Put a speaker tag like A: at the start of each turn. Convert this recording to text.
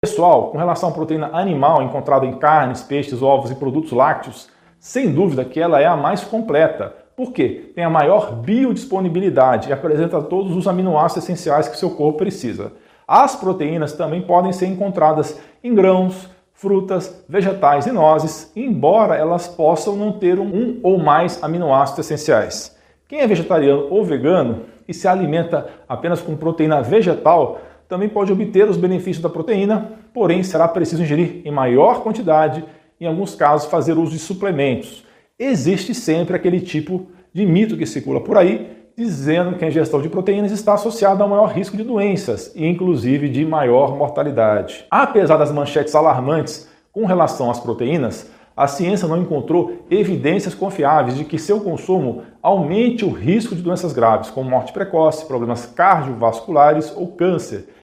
A: Pessoal, com relação à proteína animal encontrada em carnes, peixes, ovos e produtos lácteos, sem dúvida que ela é a mais completa. Por quê? Tem a maior biodisponibilidade e apresenta todos os aminoácidos essenciais que seu corpo precisa. As proteínas também podem ser encontradas em grãos, frutas, vegetais e nozes, embora elas possam não ter um ou mais aminoácidos essenciais. Quem é vegetariano ou vegano e se alimenta apenas com proteína vegetal também pode obter os benefícios da proteína, porém será preciso ingerir em maior quantidade, em alguns casos fazer uso de suplementos. Existe sempre aquele tipo de mito que circula por aí, dizendo que a ingestão de proteínas está associada a um maior risco de doenças e inclusive de maior mortalidade. Apesar das manchetes alarmantes com relação às proteínas, a ciência não encontrou evidências confiáveis de que seu consumo aumente o risco de doenças graves, como morte precoce, problemas cardiovasculares ou câncer.